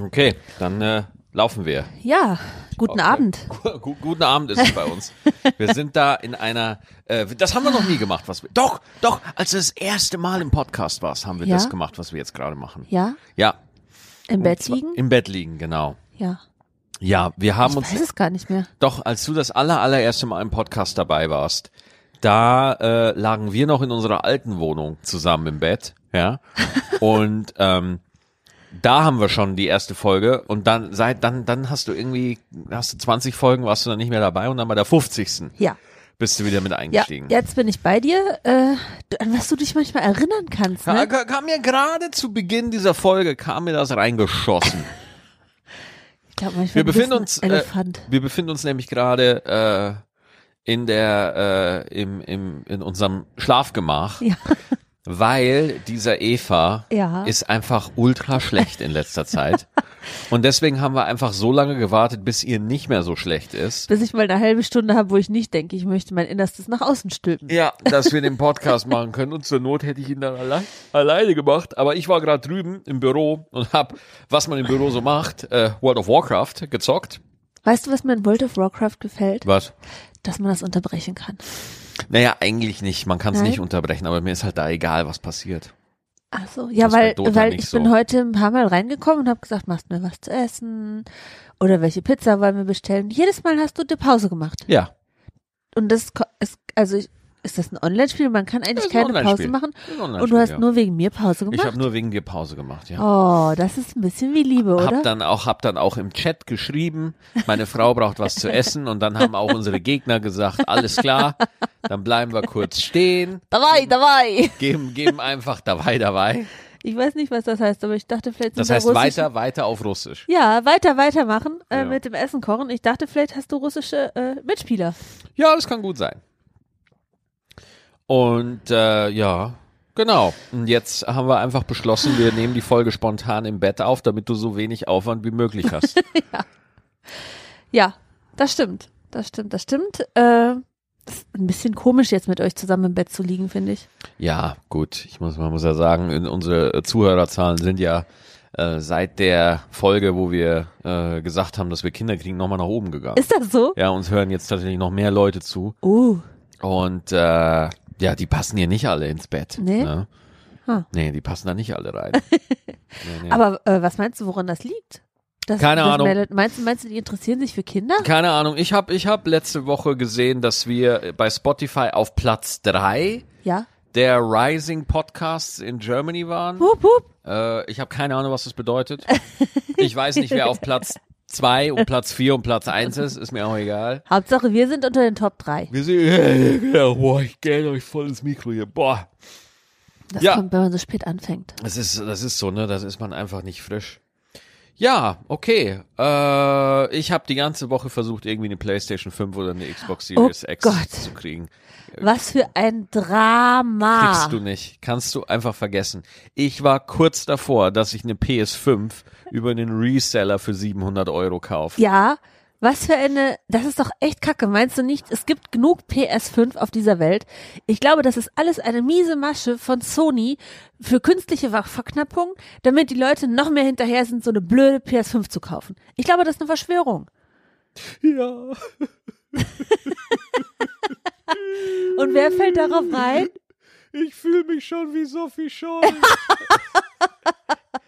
Okay, dann äh, laufen wir. Ja, guten Abend. Gu- Guten Abend ist es bei uns. Wir sind da in einer, äh, das haben wir noch nie gemacht, was wir, doch, doch, als du das erste Mal im Podcast warst, haben wir Ja? das gemacht, was wir jetzt gerade machen. Ja, Ja. im Bett liegen? Im Bett liegen, genau. Ja. Ja, wir haben Ich uns, weiß es gar nicht mehr. doch, als du das aller, allererste Mal im Podcast dabei warst, da äh, lagen wir noch in unserer alten Wohnung zusammen im Bett, ja. Und ähm, da haben wir schon die erste Folge und dann seit dann dann hast du irgendwie hast du 20 Folgen warst du dann nicht mehr dabei und dann bei der 50. Ja. bist du wieder mit Ja, eingestiegen. jetzt bin ich bei dir, äh, an was du dich manchmal erinnern kannst, Ja, ne? ka- kam mir gerade zu Beginn dieser Folge kam mir das reingeschossen. Ich glaube, manchmal Wir befinden ein uns äh, Elefant. wir befinden uns nämlich gerade äh, in der äh, im, im in unserem Schlafgemach, Ja. Weil dieser Eva Ja. ist einfach ultra schlecht in letzter Zeit. Und deswegen haben wir einfach so lange gewartet, bis ihr nicht mehr so schlecht ist. Bis ich mal eine halbe Stunde habe, wo ich nicht denke, ich möchte mein Innerstes nach außen stülpen. Ja, dass wir den Podcast machen können. Und zur Not hätte ich ihn dann allein, alleine gemacht. Aber ich war gerade drüben im Büro und hab, was man im Büro so macht, äh, World of Warcraft gezockt. Weißt du, was mir in World of Warcraft gefällt? Was? Dass man das unterbrechen kann. Naja, eigentlich nicht. Man kann es nicht unterbrechen, aber mir ist halt da egal, was passiert. Ach so, ja, weil, weil ich so. bin heute ein paar Mal reingekommen und habe gesagt, machst mir was zu essen oder welche Pizza wollen wir bestellen. Jedes Mal hast du eine Pause gemacht. Ja. Und das ist, also ich- ist das ein Online-Spiel? Man kann eigentlich keine Pause machen. Und du hast ja. nur wegen mir Pause Ich gemacht? habe nur wegen dir Pause gemacht, ja. oh, das ist ein bisschen wie Liebe, oder? Hab dann auch, hab dann auch im Chat geschrieben, meine Frau braucht was zu essen und dann haben auch unsere Gegner gesagt, alles klar, dann bleiben wir kurz stehen, dabei, dabei. geben, geben einfach dabei, dabei. Ich weiß nicht, was das heißt, aber ich dachte vielleicht sind Das da heißt weiter, weiter auf Russisch. Ja, weiter, weitermachen äh, Ja. mit dem Essen kochen. Ich dachte, vielleicht hast du russische äh, Mitspieler. Ja, das kann gut sein. Und äh, ja, genau. Und jetzt haben wir einfach beschlossen, wir nehmen die Folge spontan im Bett auf, damit du so wenig Aufwand wie möglich hast. Ja, das stimmt. Das stimmt, das stimmt. Äh, das ist ein bisschen komisch, jetzt mit euch zusammen im Bett zu liegen, finde ich. Ja, gut. Ich muss, man muss ja sagen, unsere Zuhörerzahlen sind ja äh, seit der Folge, wo wir äh, gesagt haben, dass wir Kinder kriegen, nochmal nach oben gegangen. Ist das so? ja, uns hören jetzt tatsächlich noch mehr Leute zu. Uh, Und äh, ja, die passen hier nicht alle ins Bett. Nee? Ne? Hm. Nee, die passen da nicht alle rein. nee, nee. aber äh, was meinst du, woran das liegt? Das, Keine das Ahnung. Meldet, meinst, du, meinst du, die interessieren sich für Kinder? Keine Ahnung, ich habe ich hab letzte Woche gesehen, dass wir bei Spotify auf Platz drei Ja. der Rising Podcasts in Germany waren. Hup, hup. Äh, ich habe keine Ahnung, was das bedeutet. Ich weiß nicht, wer auf Platz zwei und Platz vier und Platz eins ist, ist mir auch egal. Hauptsache, wir sind unter den Top 3. Wir sind, ja, boah, ich gähne euch voll ins Mikro hier, boah. Das Ja. kommt, wenn man so spät anfängt. Das ist, das ist so, ne, das ist man einfach nicht frisch. Ja, okay. Äh, ich habe die ganze Woche versucht, irgendwie eine PlayStation 5 oder eine Xbox Series Oh X Gott. zu kriegen. Was für ein Drama. Kriegst du nicht. Kannst du einfach vergessen. Ich war kurz davor, dass ich eine PS5 über einen Reseller für 700 Euro kaufe. Ja, was für eine, das ist doch echt kacke. Meinst du nicht, es gibt genug PS5 auf dieser Welt? Ich glaube, das ist alles eine miese Masche von Sony für künstliche Ver- Verknappung, damit die Leute noch mehr hinterher sind, so eine blöde PS5 zu kaufen. Ich glaube, das ist eine Verschwörung. Ja. Und wer fällt darauf rein? Ich fühle mich schon wie Sophie Scholl.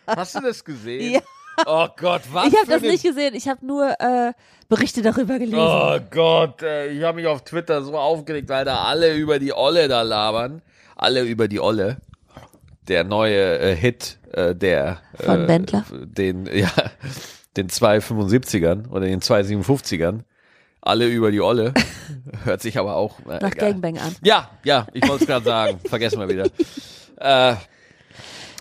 Hast du das gesehen? Ja. Oh Gott, was Ich habe das nicht gesehen. Ich habe nur äh, Berichte darüber gelesen. Oh Gott, ey, ich habe mich auf Twitter so aufgeregt, weil da alle über die Olle da labern. Alle über die Olle. Der neue äh, Hit, äh, der Von äh, Wendler? Den, ja, den 275ern oder den 257ern. Alle über die Olle. Hört sich aber auch. Äh, Nach egal. Gangbang an. Ja, ja, ich wollte es gerade sagen. Vergessen wir wieder. Äh,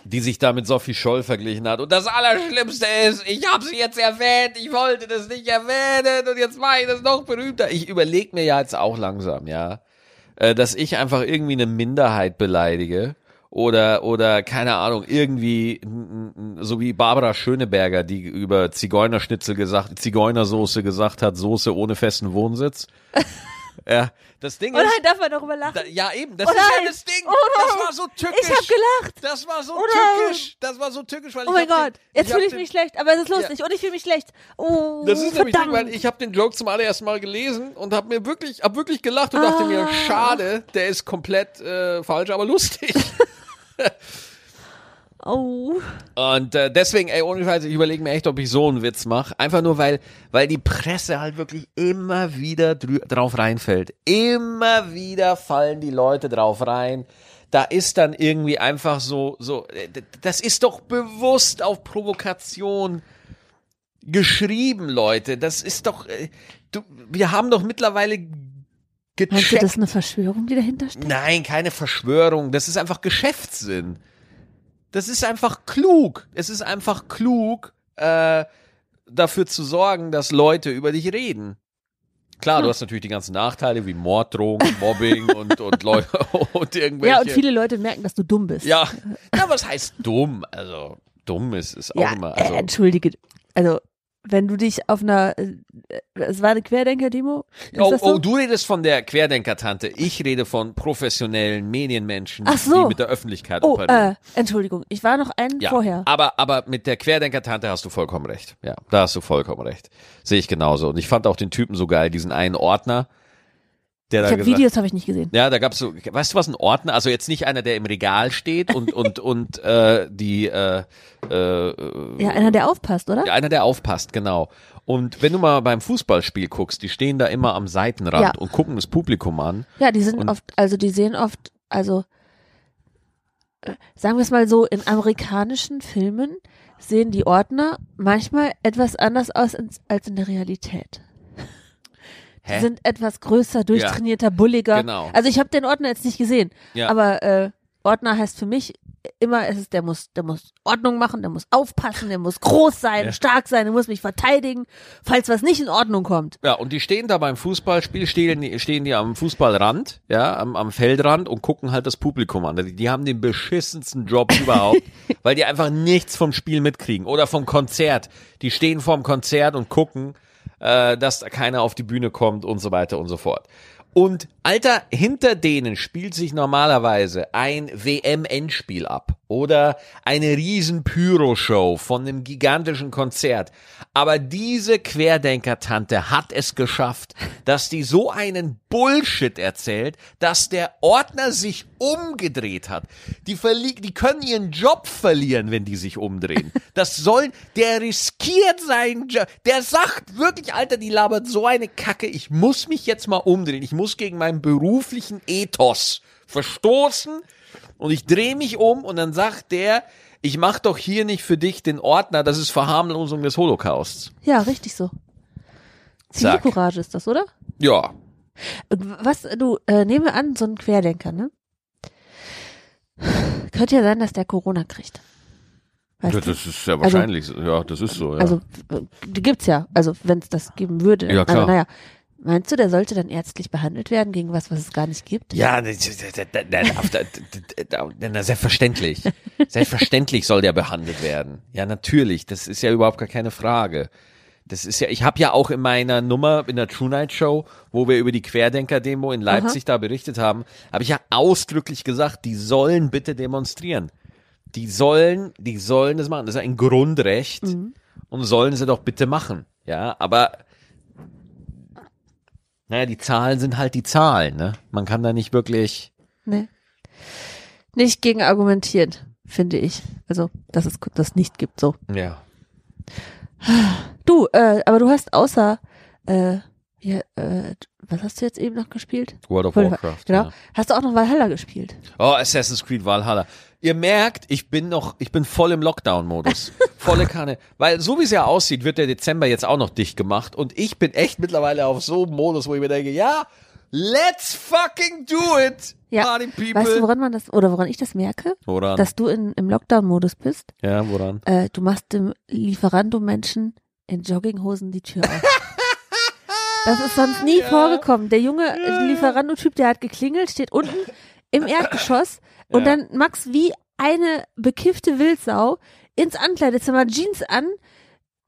die sich da mit Sophie Scholl verglichen hat. Und das Allerschlimmste ist, ich habe sie jetzt erwähnt, ich wollte das nicht erwähnen und jetzt mache ich das noch berühmter. Ich überlege mir ja jetzt auch langsam, ja, äh, dass ich einfach irgendwie eine Minderheit beleidige oder oder keine Ahnung irgendwie so wie Barbara Schöneberger, die über Zigeunerschnitzel gesagt, Zigeunersoße gesagt hat, Soße ohne festen Wohnsitz. Ja, das Ding Oh nein, ist, darf man darüber lachen? da, ja eben, das Oh ist ja das Ding. Oh. Das war so tückisch. ich hab gelacht. Das war so Oh tückisch. Das war so tückisch, weil Oh ich mein Gott, den, jetzt fühle ich mich schlecht, aber es ist lustig und ich fühle mich schlecht. Oh, Das ist nämlich verdammt. Ding, weil ich habe den Joke zum allerersten Mal gelesen und habe mir wirklich, hab wirklich gelacht und dachte mir, Ah. schade, der ist komplett äh, falsch, aber lustig. oh. Und äh, deswegen, ey, ohne Scheiß, ich überlege mir echt, ob ich so einen Witz mache. Einfach nur, weil, weil die Presse halt wirklich immer wieder drauf reinfällt. Immer wieder fallen die Leute drauf rein. Da ist dann irgendwie einfach so, so, äh, das ist doch bewusst auf Provokation geschrieben, Leute. Das ist doch, äh, du, wir haben doch mittlerweile Meinst du, gecheckt. das ist eine Verschwörung, die dahinter steht? Nein, keine Verschwörung. Das ist einfach Geschäftssinn. Das ist einfach klug. Es ist einfach klug, äh, dafür zu sorgen, dass Leute über dich reden. Klar, du hast natürlich die ganzen Nachteile wie Morddrohungen, Mobbing und, und Leute und irgendwelche. Ja, und viele Leute merken, dass du dumm bist. Ja, ja, was heißt dumm? Also, dumm ist, ist auch Ja, immer. äh, Also, entschuldige. Also, wenn du dich auf einer, äh, es war eine Querdenker-Demo? Oh, so? oh, du redest von der Querdenker-Tante. Ich rede von professionellen Medienmenschen, Ach so. die mit der Öffentlichkeit Oh, operieren. äh, Entschuldigung, ich war noch einen Ja, vorher. aber, aber mit der Querdenker-Tante hast du vollkommen recht. Ja, da hast du vollkommen recht. Sehe ich genauso. Und ich fand auch den Typen so geil, diesen einen Ordner, der da Ich habe gesagt Videos habe ich nicht gesehen. ja, da gab's so, weißt du was, ein Ordner, also jetzt nicht einer, der im Regal steht und, und, und, äh, die, äh, äh, Ja, einer, der aufpasst, oder? ja, einer, der aufpasst, genau. Und wenn du mal beim Fußballspiel guckst, die stehen da immer am Seitenrand Ja. und gucken das Publikum an. Ja, die sind oft, also die sehen oft, also äh, sagen wir es mal so, in amerikanischen Filmen sehen die Ordner manchmal etwas anders aus als in der Realität. Die Hä? sind etwas größer, durchtrainierter, bulliger. Genau. Also ich habe den Ordner jetzt nicht gesehen, Ja. aber äh, Ordner heißt für mich immer, es ist, der muss, der muss Ordnung machen, der muss aufpassen, der muss groß sein, Ja. stark sein, der muss mich verteidigen, falls was nicht in Ordnung kommt. Ja, und die stehen da beim Fußballspiel, stehen die, stehen die am Fußballrand, ja, am, am Feldrand und gucken halt das Publikum an. Die, die haben den beschissensten Job überhaupt, weil die einfach nichts vom Spiel mitkriegen oder vom Konzert. Die stehen vorm Konzert und gucken, äh, dass da keiner auf die Bühne kommt und so weiter und so fort. Und Alter, hinter denen spielt sich normalerweise ein WM-Endspiel ab oder eine riesen Pyro-Show von einem gigantischen Konzert. Aber diese Querdenker-Tante hat es geschafft, dass die so einen Bullshit erzählt, dass der Ordner sich umgedreht hat. Die, verli die können ihren Job verlieren, wenn die sich umdrehen. Das sollen, der riskiert seinen Job. Der sagt wirklich, Alter, die labert so eine Kacke. Ich muss mich jetzt mal umdrehen. Ich muss gegen meinen beruflichen Ethos verstoßen und ich drehe mich um und dann sagt der, ich mach doch hier nicht für dich den Ordner, das ist Verharmlosung des Holocausts. Ja, richtig so. Zivilcourage ist das, oder? Ja. Was, du, äh, nehmen wir an, so ein Querdenker, ne? Könnte ja sein, dass der Corona kriegt. Weißt du? ist ja wahrscheinlich ja, das ist so, Also, äh, die gibt's ja. Also, wenn es das geben würde. Ja, klar. Also, naja. Meinst du, der sollte dann ärztlich behandelt werden gegen was, was es gar nicht gibt? Ja, na, selbstverständlich. Selbstverständlich soll der behandelt werden. Ja, natürlich. Das ist ja überhaupt gar keine Frage. Das ist ja, ich habe ja auch in meiner Nummer in der True Night Show, wo wir über die Querdenker-Demo in Leipzig da berichtet haben, habe ich ja ausdrücklich gesagt, die sollen bitte demonstrieren. Die sollen, die sollen das machen. Das ist ein Grundrecht und sollen sie doch bitte machen. Ja, aber naja, die Zahlen sind halt die Zahlen, ne? Man kann da nicht wirklich. Nee. Nicht gegen argumentieren, finde ich. Also, dass es das nicht gibt, so. Ja. Du, äh, aber du hast außer, äh, ja, äh, was hast du jetzt eben noch gespielt? World of Warcraft. Genau. Ja. Hast du auch noch Valhalla gespielt? Oh, Assassin's Creed Valhalla. Ihr merkt, ich bin noch, ich bin voll im Lockdown-Modus. Volle Kanne. Weil so wie es ja aussieht, wird der Dezember jetzt auch noch dicht gemacht. Und ich bin echt mittlerweile auf so einem Modus, wo ich mir denke, ja, let's fucking do it, Ja. Party People. Weißt du, woran man das, oder woran ich das merke? woran? Dass du in, im Lockdown-Modus bist. ja, woran? Äh, du machst dem Lieferando-Menschen in Jogginghosen die Tür auf. Das ist sonst nie vorgekommen. Der junge Lieferando-Typ, der hat geklingelt, steht unten im Erdgeschoss und Ja. dann Max wie eine bekiffte Wildsau ins Ankleidezimmer, Jeans an,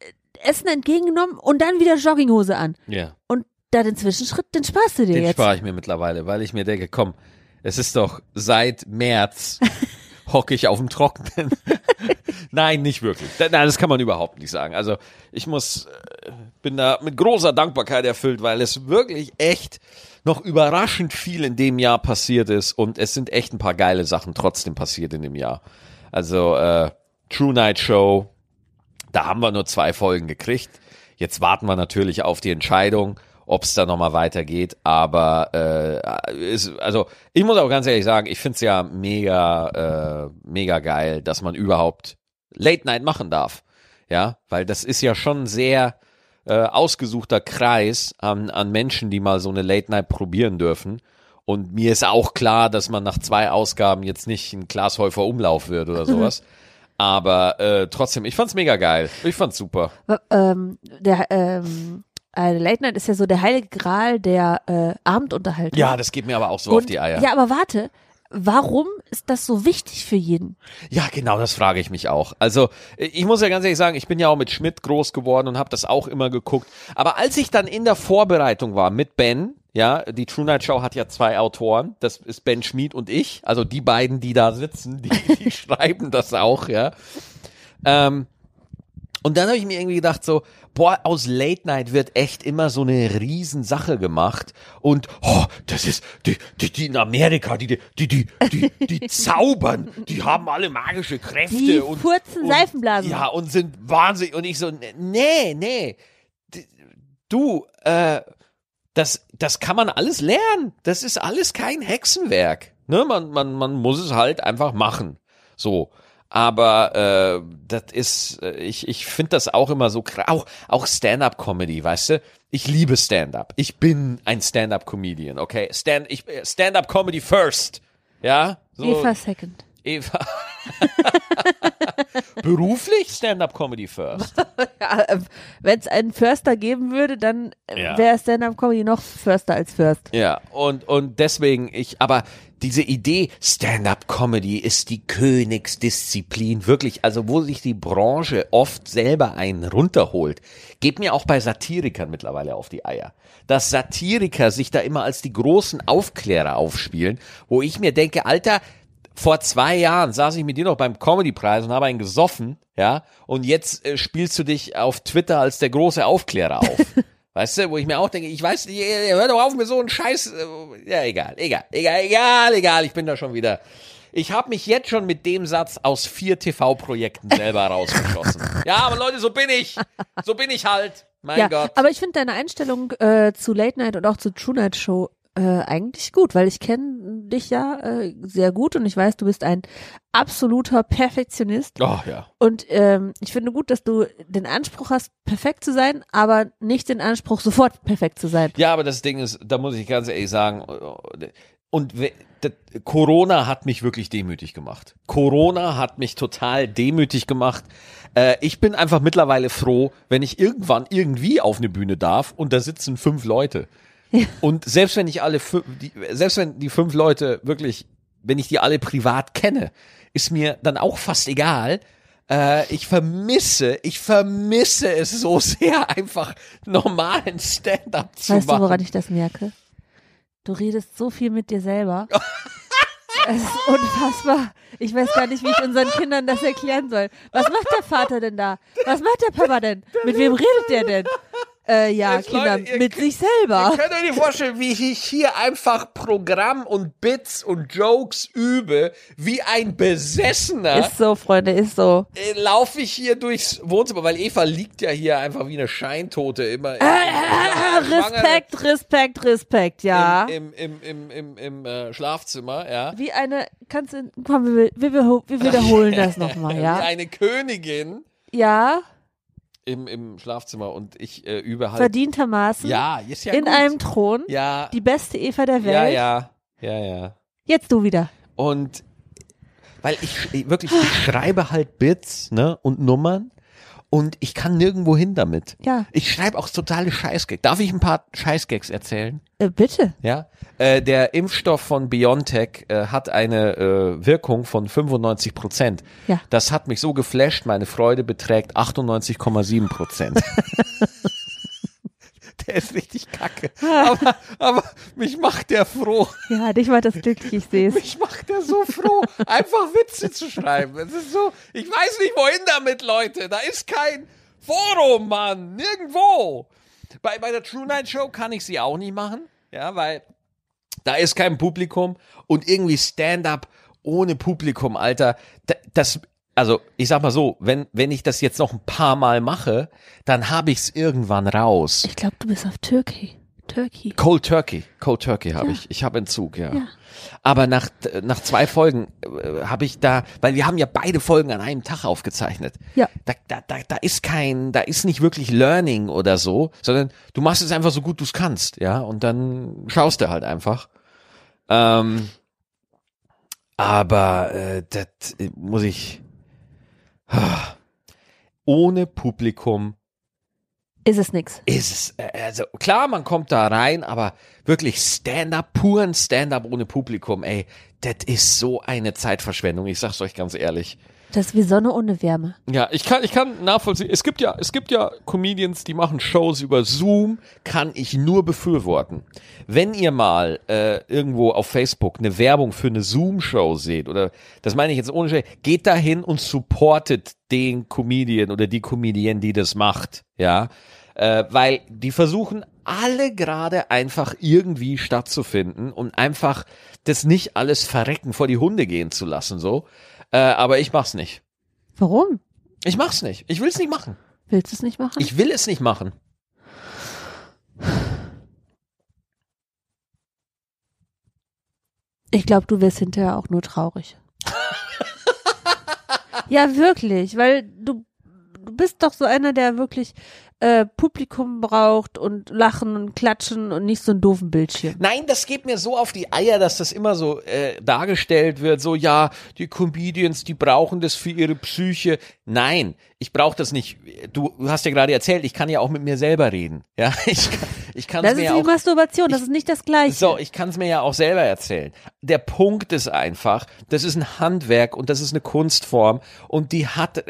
äh, Essen entgegengenommen und dann wieder Jogginghose an. Ja. Und da den Zwischenschritt, den sparst du dir Den jetzt. spare ich mir mittlerweile, weil ich mir denke, komm, es ist doch seit März hocke ich auf dem Trockenen. Nein, nicht wirklich. Nein, das kann man überhaupt nicht sagen. Also ich muss, äh, bin da mit großer Dankbarkeit erfüllt, weil es wirklich echt noch überraschend viel in dem Jahr passiert ist und es sind echt ein paar geile Sachen trotzdem passiert in dem Jahr. Also äh, True Night Show, da haben wir nur zwei Folgen gekriegt. Jetzt warten wir natürlich auf die Entscheidung, ob es da nochmal weitergeht. Aber äh, ist, also ich muss auch ganz ehrlich sagen, ich finde es ja mega, äh, mega geil, dass man überhaupt Late Night machen darf. Ja, weil das ist ja schon sehr äh, ausgesuchter Kreis an, an Menschen, die mal so eine Late Night probieren dürfen. Und mir ist auch klar, dass man nach zwei Ausgaben jetzt nicht ein Klaas Häufer Umlauf wird oder sowas. Aber äh, trotzdem, ich fand's mega geil. Ich fand's super. Ähm, der, ähm, eine Late Night ist ja so der heilige Gral der äh, Abendunterhaltung. Ja, das geht mir aber auch so auf die Eier. Ja, aber warte, warum ist das so wichtig für jeden? Ja, genau, das frage ich mich auch. Also, ich muss ja ganz ehrlich sagen, ich bin ja auch mit Schmidt groß geworden und habe das auch immer geguckt. Aber als ich dann in der Vorbereitung war mit Ben, ja, die True Night Show hat ja zwei Autoren, das ist Ben Schmid und ich, also die beiden, die da sitzen, die, die schreiben das auch, ja. Ähm, und dann habe ich mir irgendwie gedacht so, boah, aus Late Night wird echt immer so eine Riesensache gemacht und oh, das ist die die, die in Amerika, die die die die die, zaubern, die haben alle magische Kräfte Die und furzen und, Seifenblasen. Ja, und sind wahnsinnig und ich so nee, nee. Du äh das, das kann man alles lernen. Das ist alles kein Hexenwerk. Ne? Man, man, man muss es halt einfach machen. So. Aber äh, das ist, äh, ich, ich finde das auch immer so krass. Auch, auch Stand-up-Comedy, weißt du? Ich liebe Stand-up. Ich bin ein Stand-up-Comedian, okay? Stand, ich, Stand-up-Comedy first. Ja? So, Eva Second. Eva. Beruflich Stand-up-Comedy first. Ja, Wenn es einen Förster geben würde, dann äh, Ja. wäre Stand-Up-Comedy noch Förster als First. Ja, und, und deswegen, ich, aber diese Idee, Stand-up-Comedy ist die Königsdisziplin, wirklich, also wo sich die Branche oft selber einen runterholt, geht mir auch bei Satirikern mittlerweile auf die Eier. Dass Satiriker sich da immer als die großen Aufklärer aufspielen, wo ich mir denke, Alter, vor zwei Jahren saß ich mit dir noch beim Comedy-Preis und habe einen gesoffen, ja, und jetzt äh, spielst du dich auf Twitter als der große Aufklärer auf. Weißt du, wo ich mir auch denke, ich weiß nicht, hör doch auf mit so einem Scheiß. äh, Ja, egal, egal, egal, egal, egal, ich bin da schon wieder. Ich habe mich jetzt schon mit dem Satz aus vier TV-Projekten selber rausgeschossen. Ja, aber Leute, so bin ich. So bin ich halt. Mein ja, Gott. aber ich finde deine Einstellung äh, zu Late Night und auch zu True Night Show äh, eigentlich gut, weil ich kenne dich ja äh, sehr gut und ich weiß, du bist ein absoluter Perfektionist. Oh ja. Und ähm, ich finde gut, dass du den Anspruch hast, perfekt zu sein, aber nicht den Anspruch, sofort perfekt zu sein. Ja, aber das Ding ist, da muss ich ganz ehrlich sagen, und das- Corona hat mich wirklich demütig gemacht. Corona hat mich total demütig gemacht. Äh, ich bin einfach mittlerweile froh, wenn ich irgendwann irgendwie auf eine Bühne darf und da sitzen fünf Leute. Und selbst wenn ich alle fünf, die, selbst wenn die fünf Leute wirklich, wenn ich die alle privat kenne, ist mir dann auch fast egal. Äh, ich vermisse, ich vermisse es so sehr, einfach normalen Stand-up zu Weißt machen. du, woran ich das merke? Du redest so viel mit dir selber. Es ist unfassbar. Ich weiß gar nicht, wie ich unseren Kindern das erklären soll. Was macht der Vater denn da? Was macht der Papa denn? Mit wem redet der denn? Äh, ja, Jetzt, Kinder, Leute, mit könnt- sich selber. Ihr könnt euch nicht vorstellen, wie ich hier einfach Programm und Bits und Jokes übe, wie ein Besessener. Ist so, Freunde, ist so. äh, laufe ich hier durchs Wohnzimmer, weil Eva liegt ja hier einfach wie eine Scheintote immer. im- Ah, schwanger Respekt, Respekt, Respekt, ja. Im, im, im, im, im äh, Schlafzimmer, ja. Wie eine, kannst du, komm, wir, wir, wir, wir wiederholen das nochmal, Wie ja? eine Königin Ja, im, im Schlafzimmer und ich äh, übe halt. verdientermaßen. Ja, ist ja in gut. einem Thron. Ja, Die beste Eva der Welt. ja, ja, ja, ja. Jetzt du wieder. Und weil ich ich- wirklich, ich schreibe halt Bits, ne, und Nummern und ich kann nirgendwo hin damit. Ja, Ich schreibe auch totale Scheißgags. Darf ich ein paar Scheißgags erzählen? äh, bitte. Ja. Äh, der Impfstoff von BioNTech äh, hat eine äh, Wirkung von 95 Prozent. Ja. Das hat mich so geflasht, meine Freude beträgt 98,7 Prozent. der ist richtig kacke. Aber, aber mich macht der froh. Ja, dich macht das glücklich, ich sehe es. Mich macht der so froh, einfach Witze zu schreiben. Es ist so, ich weiß nicht, wohin damit, Leute. Da ist kein Forum, Mann. Nirgendwo. Bei, bei der True Night Show kann ich sie auch nicht machen. Ja, weil da ist kein Publikum und irgendwie Stand-up ohne Publikum, Alter. da- Das, also ich sag mal so, wenn, wenn ich das jetzt noch ein paar Mal mache, dann habe ich's irgendwann raus. Ich glaube, du bist auf Turkey. Turkey. Cold Turkey, Cold Turkey habe Ja. ich. Ich habe Entzug, ja. Ja. Aber nach, nach zwei Folgen äh, habe ich da, weil wir haben ja beide Folgen an einem Tag aufgezeichnet. Ja. Da, da, da, da ist kein, da ist nicht wirklich Learning oder so, sondern du machst es einfach so gut du es kannst, ja, und dann schaust du halt einfach. Ähm, aber äh, das äh, muss ich ohne Publikum Ist es nix. ist es, äh, also klar, man kommt da rein, aber wirklich Stand-up, puren Stand-up ohne Publikum, ey, das ist so eine Zeitverschwendung, ich sag's euch ganz ehrlich. Das ist wie Sonne ohne Wärme. Ja, ich kann, ich kann nachvollziehen. Es gibt ja, es gibt ja Comedians, die machen Shows über Zoom, kann ich nur befürworten. Wenn ihr mal äh, irgendwo auf Facebook eine Werbung für eine Zoom-Show seht, oder das meine ich jetzt ohne Scheiß, geht dahin und supportet den Comedian oder die Comedian, die das macht, ja, äh, weil die versuchen alle gerade einfach irgendwie stattzufinden und einfach das nicht alles verrecken vor die Hunde gehen zu lassen, so. Äh, aber ich mach's nicht. Warum? Ich mach's nicht. Ich will's nicht machen. Willst du es nicht machen? Ich will es nicht machen. Ich glaube, du wirst hinterher auch nur traurig. ja, wirklich, weil du, du bist doch so einer, der wirklich äh, Publikum braucht und Lachen und Klatschen und nicht so einen doofen Bildschirm. Nein, das geht mir so auf die Eier, dass das immer so äh, dargestellt wird, so ja, die Comedians, die brauchen das für ihre Psyche. Nein, ich brauche das nicht. Du hast ja gerade erzählt, ich kann ja auch mit mir selber reden. Ja, ich, kann- ich kann Das es ist mir wie auch Masturbation, das ist nicht das Gleiche. So, ich kann es mir ja auch selber erzählen. Der Punkt ist einfach, das ist ein Handwerk und das ist eine Kunstform und die hat,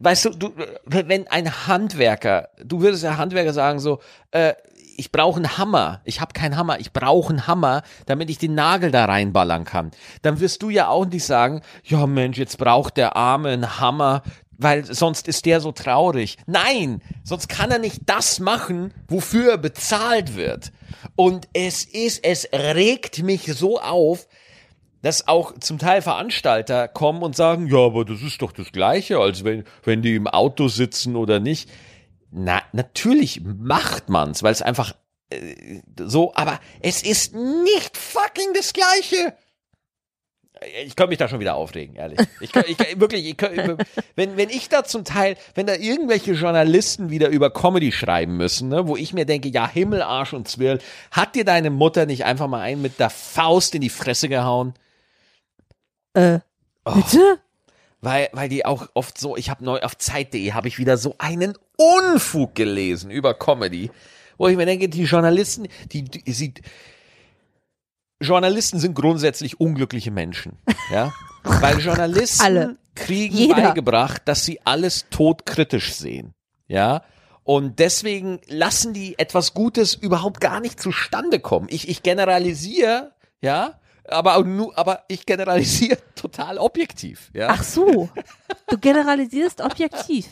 weißt du, du wenn ein Handwerker, du würdest ja Handwerker sagen so, äh, ich brauche einen Hammer, ich habe keinen Hammer, ich brauche einen Hammer, damit ich den Nagel da reinballern kann. Dann wirst du ja auch nicht sagen, ja Mensch, jetzt braucht der Arme einen Hammer, weil sonst ist der so traurig. Nein, sonst kann er nicht das machen, wofür er bezahlt wird. Und es ist, es regt mich so auf, dass auch zum Teil Veranstalter kommen und sagen, ja, aber das ist doch das Gleiche, als wenn, wenn die im Auto sitzen oder nicht. Na, natürlich macht man's, weil es einfach äh, so, aber es ist nicht fucking das Gleiche. Ich könnte mich da schon wieder aufregen, ehrlich. Ich, kann, ich wirklich, ich kann, wenn, wenn ich da zum Teil, wenn da irgendwelche Journalisten wieder über Comedy schreiben müssen, ne, wo ich mir denke, ja, Himmel, Arsch und Zwirl, hat dir deine Mutter nicht einfach mal einen mit der Faust in die Fresse gehauen? Äh, Oh. bitte? Weil, weil die auch oft so, ich habe neu auf Zeit.de habe ich wieder so einen Unfug gelesen über Comedy, wo ich mir denke, die Journalisten, die, die sie, Journalisten sind grundsätzlich unglückliche Menschen, ja, weil Journalisten Alle. kriegen Jeder. beigebracht, dass sie alles todkritisch sehen, ja. Und deswegen lassen die etwas Gutes überhaupt gar nicht zustande kommen. Ich, ich generalisiere, ja, aber, auch nur, aber ich generalisiere total objektiv, ja. Ach so, du generalisierst objektiv.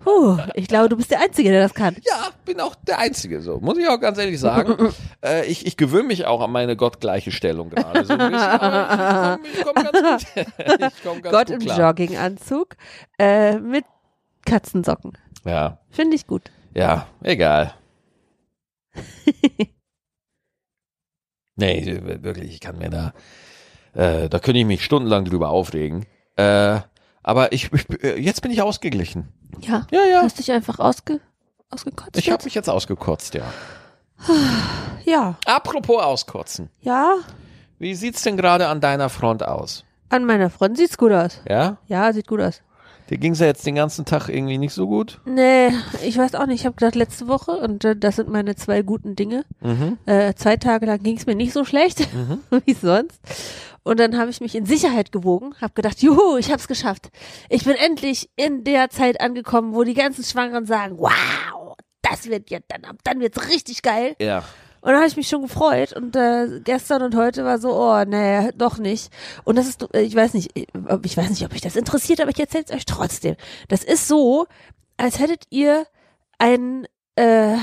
Puh, ich glaube, du bist der Einzige, der das kann. Ja, bin auch der Einzige, so. Muss ich auch ganz ehrlich sagen. äh, ich ich gewöhne mich auch an meine gottgleiche Stellung gerade. So ein bisschen, aber ich komme komm ganz gut. ich komm ganz Gott gut im klar. Jogginganzug äh, mit Katzensocken. Ja, Finde ich gut. ja, egal. Nee, wirklich, ich kann mir da, äh, da könnte ich mich stundenlang drüber aufregen. Äh, aber ich, ich, äh, jetzt bin ich ausgeglichen. Ja, Ja, ja. hast dich einfach ausge, ausgekotzt. Ich habe mich jetzt ausgekotzt, ja. ja, Apropos auskotzen. ja. Wie sieht's denn gerade an deiner Front aus? An meiner Front sieht's gut aus. Ja? Ja, sieht gut aus. Dir ging's ja jetzt den ganzen Tag irgendwie nicht so gut. Nee, ich weiß auch nicht. Ich habe gedacht, letzte Woche, und äh, das sind meine zwei guten Dinge, Mhm. äh, zwei Tage lang ging's mir nicht so schlecht wie sonst. Und dann habe ich mich in Sicherheit gewogen, habe gedacht, juhu, ich hab's geschafft. Ich bin endlich in der Zeit angekommen, wo die ganzen Schwangeren sagen, wow, das wird ja dann, dann wird's richtig geil. Ja. Und dann habe ich mich schon gefreut und äh, gestern und heute war so, oh, nee, doch nicht. Und das ist, äh, ich weiß nicht, ich weiß nicht, ob euch das interessiert, aber ich erzähle es euch trotzdem. Das ist so, als hättet ihr ein, äh,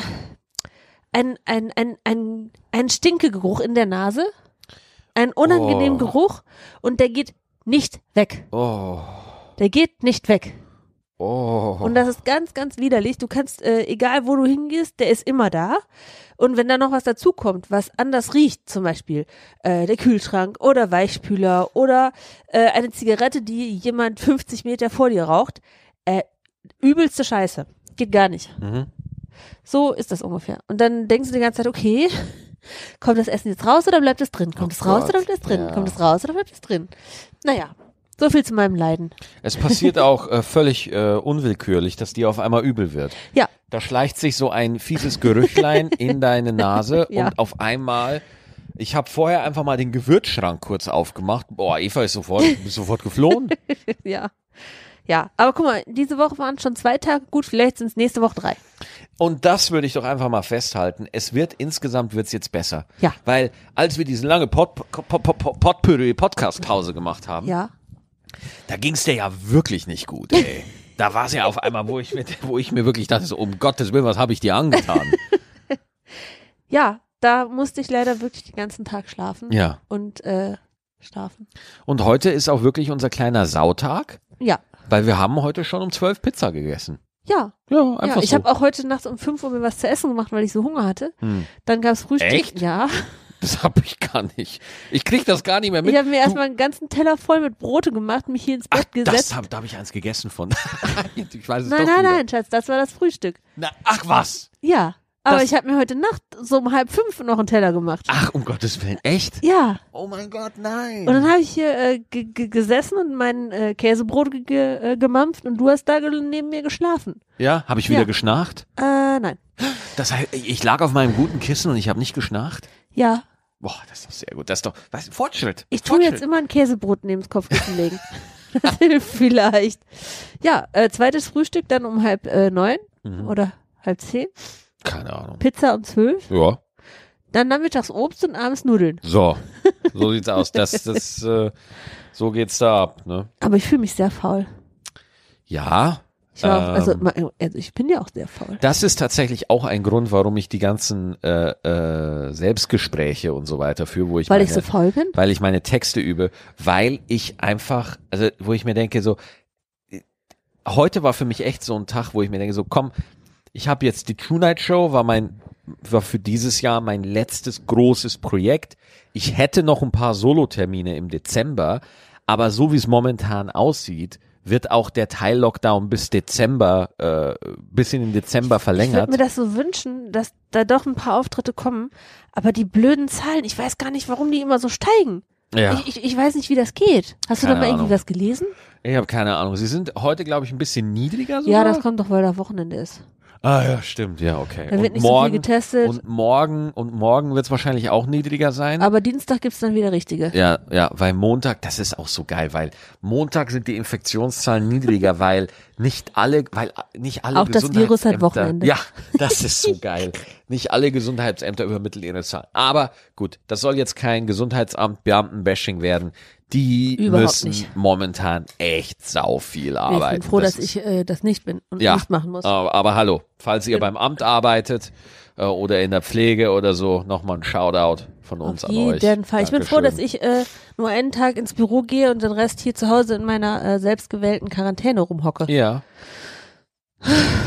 ein, ein, ein, ein, ein Stinkegeruch in der Nase, einen unangenehmen Oh. Geruch und der geht nicht weg. Oh. Der geht nicht weg. Oh. Und das ist ganz, ganz widerlich. Du kannst, äh, egal wo du hingehst, der ist immer da. Und wenn da noch was dazukommt, was anders riecht, zum Beispiel äh, der Kühlschrank oder Weichspüler oder äh, eine Zigarette, die jemand 50 Meter vor dir raucht, äh, übelste Scheiße. Geht gar nicht. Mhm. So ist das ungefähr. Und dann denkst du die ganze Zeit, okay, kommt das Essen jetzt raus oder bleibt es drin? Kommt Oh es raus Gott, oder bleibt es drin? ja. Kommt es raus oder bleibt es drin? Naja, so viel zu meinem Leiden. Es passiert auch äh, völlig äh, unwillkürlich, dass dir auf einmal übel wird. Ja, Da schleicht sich so ein fieses Gerüchlein in deine Nase Ja. und auf einmal. Ich habe vorher einfach mal den Gewürzschrank kurz aufgemacht. Boah, Eva ist sofort, ist sofort geflohen. ja. Ja, aber guck mal, diese Woche waren schon zwei Tage gut, vielleicht sind es nächste Woche drei. Und das würde ich doch einfach mal festhalten. Es wird insgesamt wird's jetzt besser. Ja. Weil als wir diese lange Pot, Pot, Pot, Pot, Potpourri Podcast Pause gemacht haben, Ja. Da ging's dir ja wirklich nicht gut, ey. Da war's ja auf einmal, wo ich mir, wo ich mir wirklich dachte, so, um Gottes Willen, was habe ich dir angetan? Ja, da musste ich leider wirklich den ganzen Tag schlafen. ja. Und äh, schlafen. Und heute ist auch wirklich unser kleiner Sautag, Ja. weil wir haben heute schon um zwölf Pizza gegessen. Ja. Ja, einfach ja. Ich so. habe auch heute nachts um 5 Uhr mir was zu essen gemacht, weil ich so Hunger hatte. Hm. Dann gab's Frühstück. Echt? Ja. Das habe ich gar nicht. Ich krieg das gar nicht mehr mit. Ich habe mir Du- erstmal einen ganzen Teller voll mit Brote gemacht, mich hier ins Ach, Bett das gesetzt. hab, da habe ich eins gegessen von. ich weiß es nein, nein, wieder. nein, Schatz, das war das Frühstück. Na, ach was. Ja. Aber Das- ich habe mir heute Nacht so um halb fünf noch einen Teller gemacht. Ach, um Gottes Willen, echt? Ja. Oh mein Gott, nein. Und dann habe ich hier äh, ge- ge- gesessen und mein äh, Käsebrot ge äh, gemampft und du hast da neben mir geschlafen. ja, habe ich wieder Ja. geschnarcht? Äh, nein. Das heißt, ich lag auf meinem guten Kissen und ich habe nicht geschnarcht? Ja. Boah, das ist doch sehr gut. Das ist doch, was, Fortschritt. Ich tue Fortschritt. jetzt immer ein Käsebrot neben das Kopfkissen legen. das hilft vielleicht. Ja, äh, zweites Frühstück dann um halb äh, neun Mhm. oder halb zehn. Keine Ahnung. Pizza um zwölf. Ja. Dann nachmittags Obst und abends Nudeln. So, so sieht's aus. Das, das, äh, so geht's da ab, ne? Aber ich fühle mich sehr faul. Ja. Ich, war also, Ähm. ma- also ich bin ja auch sehr faul. Das ist tatsächlich auch ein Grund, warum ich die ganzen äh, äh, Selbstgespräche und so weiter führe, wo ich Weil meine, ich so faul bin? weil ich meine Texte übe, weil ich einfach, also wo ich mir denke, so heute war für mich echt so ein Tag, wo ich mir denke, so komm, ich habe jetzt die True Night Show, war mein war für dieses Jahr mein letztes großes Projekt. Ich hätte noch ein paar Solotermine im Dezember, aber so wie es momentan aussieht, wird auch der Teil-Lockdown bis Dezember, äh, bis in den Dezember Ich verlängert. würde mir das so wünschen, dass da doch ein paar Auftritte kommen, aber die blöden Zahlen, ich weiß gar nicht, warum die immer so steigen. ja. Ich, ich, ich weiß nicht, wie das geht. Hast du da Keine mal irgendwie was gelesen? Ich habe keine Ahnung. Sie sind heute, glaube ich, ein bisschen niedriger sogar. Ja, das kommt doch, weil da Wochenende ist. Ah ja, stimmt. Ja, okay. Da wird und nicht so viel morgen getestet. und morgen und morgen wird es wahrscheinlich auch niedriger sein. Aber Dienstag gibt's dann wieder richtige. ja, ja, weil Montag, das ist auch so geil, weil Montag sind die Infektionszahlen niedriger, weil nicht alle, weil nicht alle Auch das Virus hat Wochenende. Ja, das ist so geil. Nicht alle Gesundheitsämter übermitteln ihre Zahlen. Aber gut, das soll jetzt kein Gesundheitsamt Beamten-Bashing werden. Die Überhaupt müssen nicht. momentan echt sau viel arbeiten. ich bin froh, Das dass ich äh, das nicht bin und Ja. nicht machen muss. aber, aber hallo, falls ihr beim Amt arbeitet äh, oder in der Pflege oder so, nochmal ein Shoutout von uns Auf an euch. jeden Fall. Ich bin froh, dass ich äh, nur einen Tag ins Büro gehe und den Rest hier zu Hause in meiner äh, selbstgewählten Quarantäne rumhocke. Ja.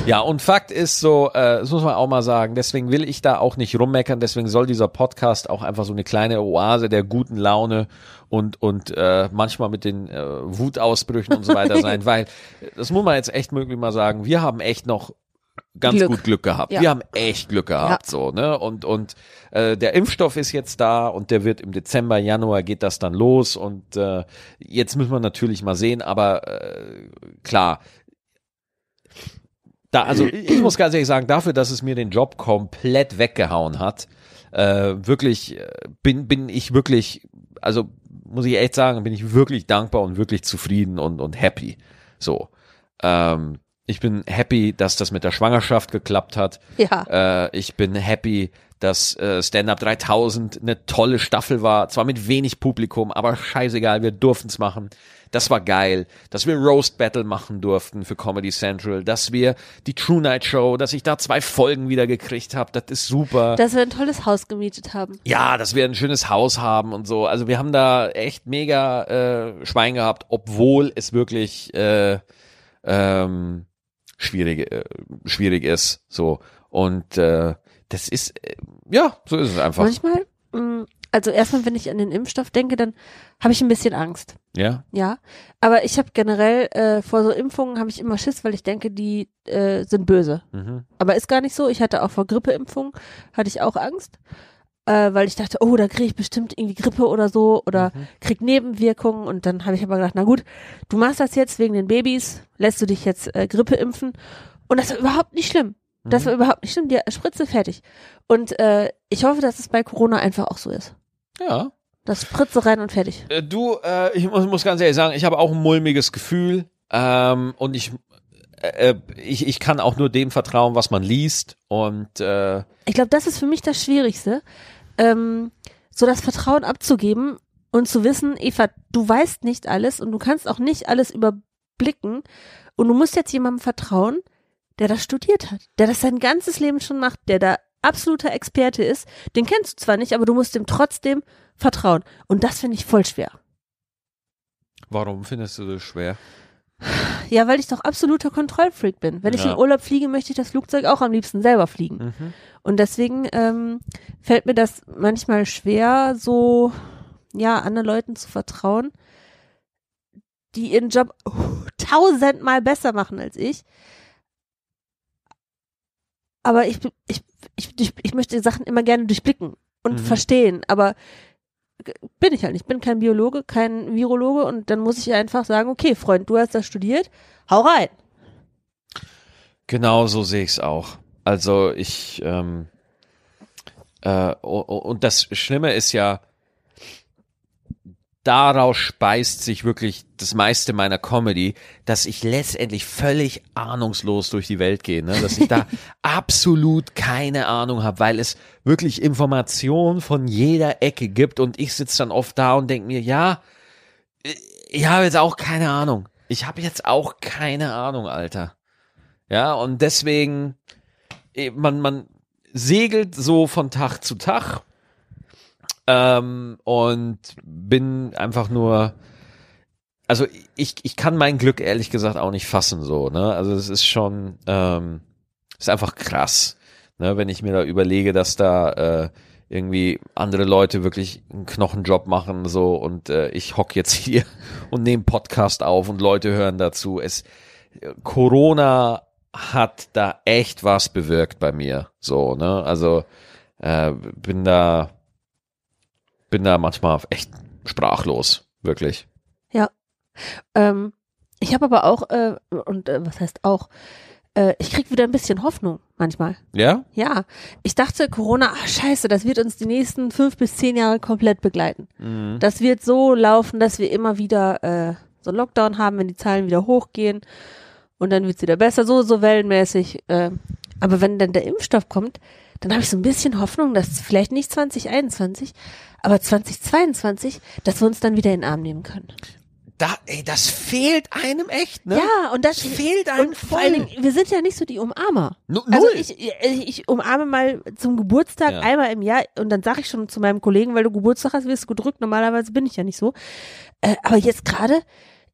Ja, und Fakt ist so, äh, das muss man auch mal sagen, deswegen will ich da auch nicht rummeckern, deswegen soll dieser Podcast auch einfach so eine kleine Oase der guten Laune und, und äh, manchmal mit den äh, Wutausbrüchen und so weiter sein, weil das muss man jetzt echt möglich mal sagen, wir haben echt noch ganz Glück. gut Glück gehabt. Ja. Wir haben echt Glück gehabt, so, ne? Und, und äh, der Impfstoff ist jetzt da und der wird im Dezember, Januar geht das dann los und äh, jetzt müssen wir natürlich mal sehen, aber äh, klar, da, also ich muss ganz ehrlich sagen, dafür, dass es mir den Job komplett weggehauen hat, äh, wirklich äh, bin bin ich wirklich, also muss ich echt sagen, bin ich wirklich dankbar und wirklich zufrieden und und happy. So, ähm, ich bin happy, dass das mit der Schwangerschaft geklappt hat. Ja. Äh, ich bin happy, dass äh, Stand Up 3000 eine tolle Staffel war. Zwar mit wenig Publikum, aber scheißegal, wir durften es machen. Das war geil, dass wir Roast Battle machen durften für Comedy Central, dass wir die True Night Show, dass ich da zwei Folgen wieder gekriegt habe. Das ist super. Dass wir ein tolles Haus gemietet haben. Ja, dass wir ein schönes Haus haben und so. Also wir haben da echt mega äh, Schwein gehabt, obwohl es wirklich äh, ähm, schwierig, äh, schwierig ist. So. Und äh, das ist, äh, ja, so ist es einfach. Manchmal, mh, also erstmal, wenn ich an den Impfstoff denke, dann habe ich ein bisschen Angst. Ja. Ja, aber ich habe generell äh, vor so Impfungen habe ich immer Schiss, weil ich denke, die äh, sind böse. Mhm. Aber ist gar nicht so. Ich hatte auch vor Grippeimpfungen hatte ich auch Angst, äh, weil ich dachte, oh, da kriege ich bestimmt irgendwie Grippe oder so oder Mhm. krieg Nebenwirkungen. Und dann habe ich aber gedacht, na gut, du machst das jetzt wegen den Babys, lässt du dich jetzt äh, Grippe impfen. Und das war überhaupt nicht schlimm. Das Mhm. war überhaupt nicht schlimm. Die Spritze fertig. Und äh, ich hoffe, dass es bei Corona einfach auch so ist. Ja. Das Spritze rein und fertig. Äh, Du, äh, ich muss, muss ganz ehrlich sagen, ich habe auch ein mulmiges Gefühl ähm, und ich, äh, ich, ich kann auch nur dem vertrauen, was man liest und äh, Ich glaube, das ist für mich das Schwierigste, ähm, so das Vertrauen abzugeben und zu wissen, Eva, du weißt nicht alles und du kannst auch nicht alles überblicken und du musst jetzt jemandem vertrauen, der das studiert hat, der das sein ganzes Leben schon macht, der da absoluter Experte ist. Den kennst du zwar nicht, aber du musst dem trotzdem vertrauen. Und das finde ich voll schwer. warum findest du das schwer? Ja, weil ich doch absoluter Kontrollfreak bin. Wenn ich Ja. in Urlaub fliege, möchte ich das Flugzeug auch am liebsten selber fliegen. Mhm. Und deswegen ähm, fällt mir das manchmal schwer, so ja anderen Leuten zu vertrauen, die ihren Job tausendmal besser machen als ich. Aber ich, ich, ich, ich, ich möchte Sachen immer gerne durchblicken und Mhm. verstehen. Aber bin ich halt nicht. Ich bin kein Biologe, kein Virologe und dann muss ich einfach sagen, okay, Freund, du hast das studiert, hau rein. Genau so sehe ich es auch. Also ich ähm, äh, und das Schlimme ist ja, daraus speist sich wirklich das meiste meiner Comedy, dass ich letztendlich völlig ahnungslos durch die Welt gehe, ne? dass ich da absolut keine Ahnung habe, weil es wirklich Informationen von jeder Ecke gibt und ich sitze dann oft da und denke mir, ja, ich habe jetzt auch keine Ahnung. Ich habe jetzt auch keine Ahnung, Alter. Ja, und deswegen, eh, man, man segelt so von Tag zu Tag ähm, und bin einfach nur, also ich, ich kann mein Glück ehrlich gesagt auch nicht fassen so, ne? Also es ist schon, ähm, ist einfach krass, ne? Wenn ich mir da überlege, dass da äh, irgendwie andere Leute wirklich einen Knochenjob machen so und äh, ich hock jetzt hier und nehme Podcast auf und Leute hören dazu. Es Corona hat da echt was bewirkt bei mir. So, ne? Also äh, bin da bin da manchmal echt sprachlos, wirklich. Ähm, ich habe aber auch, äh, und äh, was heißt auch, äh, ich krieg wieder ein bisschen Hoffnung manchmal. Ja? Ja, ich dachte, Corona, ach scheiße, das wird uns die nächsten fünf bis zehn Jahre komplett begleiten. Mhm. Das wird so laufen, dass wir immer wieder äh, so einen Lockdown haben, wenn die Zahlen wieder hochgehen und dann wird's wieder besser, so, so wellenmäßig. Äh, aber wenn dann der Impfstoff kommt, dann habe ich so ein bisschen Hoffnung, dass vielleicht nicht 2021, aber 2022, dass wir uns dann wieder in den Arm nehmen können. Da, ey, das fehlt einem echt, ne? Ja, und das fehlt einem und vor allen Dingen, wir sind ja nicht so die Umarmer. Nu- Also null. ich, ich, ich umarme mal zum Geburtstag Ja. einmal im Jahr und dann sage ich schon zu meinem Kollegen, weil du Geburtstag hast, wirst du gedrückt. Normalerweise bin ich ja nicht so. Äh, aber jetzt gerade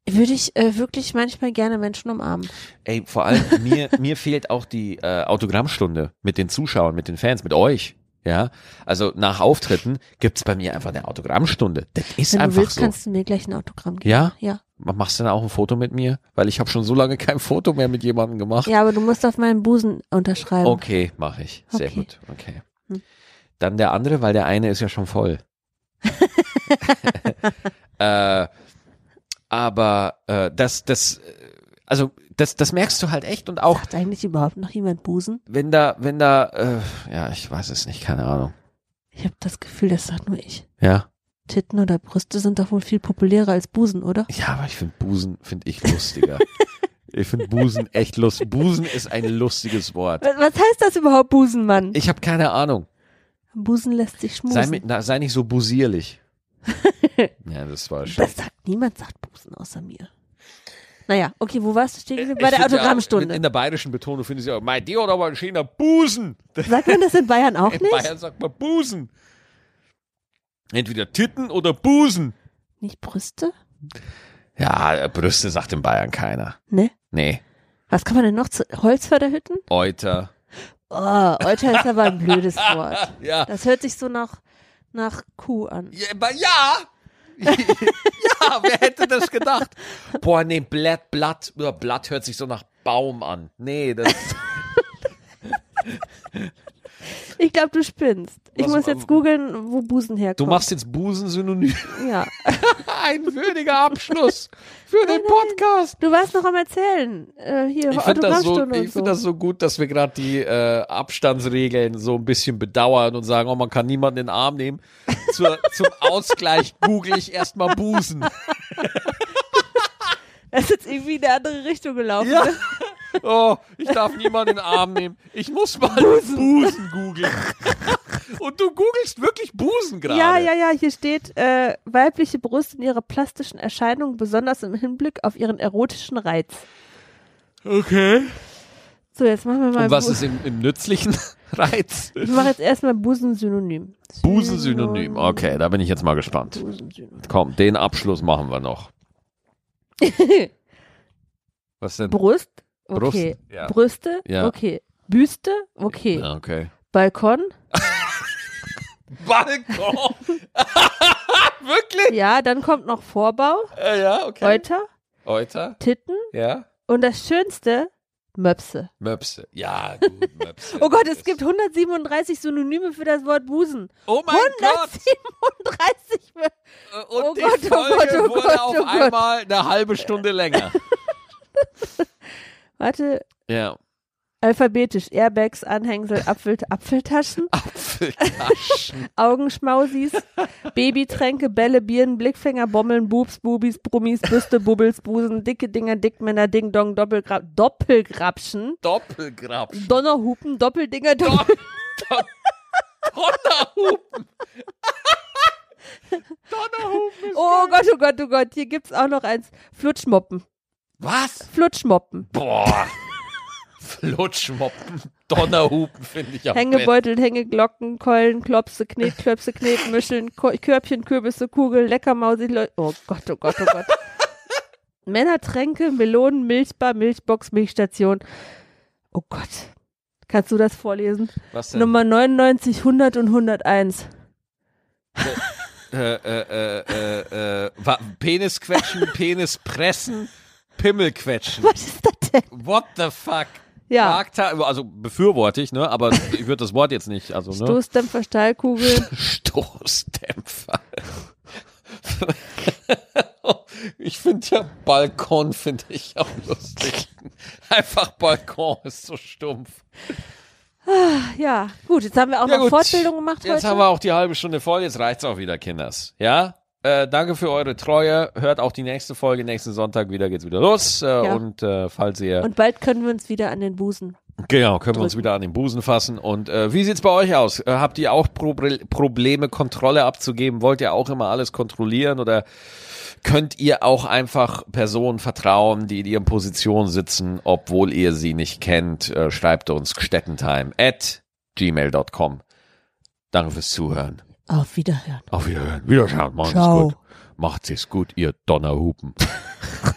würde ich äh, wirklich manchmal gerne Menschen umarmen. Ey, vor allem mir, mir fehlt auch die äh, Autogrammstunde mit den Zuschauern, mit den Fans, mit euch. Ja, also nach Auftritten gibt's bei mir einfach eine Autogrammstunde. Das ist Wenn du einfach willst, so. kannst du mir gleich ein Autogramm geben. Ja? Ja. Machst du dann auch ein Foto mit mir? Weil ich habe schon so lange kein Foto mehr mit jemandem gemacht. Ja, aber du musst auf meinen Busen unterschreiben. Okay, mache ich. Sehr Okay. gut. Okay. Hm. Dann der andere, weil der eine ist ja schon voll. äh, aber äh, das, das, äh, also das, das merkst du halt echt und auch Sagt eigentlich überhaupt noch jemand Busen? wenn da, wenn da, äh, ja, ich weiß es nicht, keine Ahnung. Ich habe das Gefühl, das sagt nur ich. Ja, Titten oder Brüste sind doch wohl viel populärer als Busen, oder? ja, aber ich finde Busen finde ich lustiger. Ich finde Busen echt lustig. Busen ist ein lustiges Wort. Was heißt das überhaupt, Busenmann? Ich habe keine Ahnung. Busen lässt sich schmusen. Sei, sei nicht so busierlich. ja, das war schon. das sagt niemand, sagt Busen außer mir. Naja, okay, wo warst du stehen geblieben? Bei der find ja, Autogrammstunde. in der bayerischen Betonung finde ich ja, mein Dio hat aber ein schöner Busen. Sagt man das in Bayern auch In nicht? Bayern sagt man Busen. Entweder Titten oder Busen. Nicht Brüste? Ja, Brüste sagt in Bayern keiner. Ne? Nee. Was kann man denn noch zu Holzförderhütten? Euter. Oh, Euter ist aber ein blödes Wort. Ja. Das hört sich so nach, nach Kuh an. Ja, aber ja. ja, wer hätte das gedacht? Boah, nee, Blatt, Blatt, Blatt hört sich so nach Baum an. Nee, das, Ich glaube, du spinnst. Ich Was- muss jetzt googeln, wo Busen herkommt. du machst jetzt Busen-Synonym. Ja. Ein würdiger Abschluss für den Podcast. Du warst noch am Erzählen. Äh, hier, Ich finde das, so, ich find so. das so gut, dass wir gerade die äh, Abstandsregeln so ein bisschen bedauern und sagen, oh, man kann niemanden in den Arm nehmen. Zur, zum Ausgleich google ich erstmal Busen. Das ist jetzt irgendwie in eine andere Richtung gelaufen. Ja. ne? Oh, ich darf niemanden in den Arm nehmen. Ich muss mal Busen, googeln. Und du googelst wirklich Busen gerade. Ja, ja, ja, hier steht, äh, weibliche Brust in ihrer plastischen Erscheinung, besonders im Hinblick auf ihren erotischen Reiz. Okay. So, jetzt machen wir mal. Und was Bu- ist im, im nützlichen Reiz? Ich mache jetzt erstmal Busen-Synonym. Busensynonym. Okay, da bin ich jetzt mal gespannt. Komm, den Abschluss machen wir noch. Was denn? Brust? Brust, Okay. ja. Brüste? Ja. Okay. Büste? Okay. Ja, Okay. Balkon? Balkon. Wirklich? Ja, dann kommt noch Vorbau, Äh, ja, okay. Euter, Euter. Titten Ja. und das Schönste, Möpse. Möpse. Ja, gut, Möpse. Oh Gott, es gibt 137 Synonyme für das Wort Busen. Oh mein Gott. 137. Mö- Und Oh die Gott, oh Folge Gott, oh wurde Gott, auf oh Gott. einmal eine halbe Stunde länger. Warte, ja. alphabetisch. Airbags, Anhängsel, Apfel, Apfeltaschen, Apfeltaschen. Augenschmausis, Babytränke, Bälle, Birnen, Blickfänger, Bommeln, Bubs, Bubis, Brummis, Büste, Bubbels, Busen, dicke Dinger, Dickmänner, Ding Dong, Doppelgrapschen, Doppelgrabschen. Donnerhupen, Doppeldinger, Doppel Donnerhupen. Donnerhupen. ist Oh. Gott, oh Gott, oh Gott, hier gibt's auch noch eins. Flutschmoppen. Was? Flutschmoppen. Boah. Flutschmoppen. Donnerhupen finde ich besten. Hängebeutel, Hängeglocken, Keulen, Klopse, Knetklöpse, Knetmuscheln, Ko Körbchen, Kürbisse, Kugel, Leckermausi, Leu Oh Gott, oh Gott, oh Gott. Männertränke, Melonen, Milchbar, Milchbox, Milchstation. Oh Gott. Kannst du das vorlesen? Was denn? Nummer 99, 100 und 101. äh, äh, äh, äh, äh, Penis quetschen, Penis pressen, Pimmel quetschen. Was ist das denn? What the fuck? Ja. Markta also befürworte ich, ne? Aber ich würde das Wort jetzt nicht, also ne? Stoßdämpfer, Stahlkugel. Stoßdämpfer. ich finde ja Balkon finde ich auch lustig. Einfach Balkon ist so stumpf. Ja, gut, jetzt haben wir auch Ja, noch gut. Fortbildung gemacht Jetzt heute. haben wir auch die halbe Stunde voll, jetzt reicht's auch wieder, Kinders. Ja? Äh, danke für eure Treue. Hört auch die nächste Folge. Nächsten Sonntag wieder geht's wieder los. Äh, Ja. Und äh, falls ihr und bald können wir uns wieder an den Busen. Genau, können wir uns drücken. wieder an den Busen fassen. Und äh, wie sieht's bei euch aus? Äh, habt ihr auch Proble Probleme, Kontrolle abzugeben? Wollt ihr auch immer alles kontrollieren oder könnt ihr auch einfach Personen vertrauen, die in ihren Positionen sitzen, obwohl ihr sie nicht kennt? Schreibt uns gstettentime at gmail.com. Danke fürs Zuhören. Auf Wiederhören. Auf Wiederhören. Wiederschauen. Macht's Ciao. gut. Macht's gut, ihr Donnerhupen.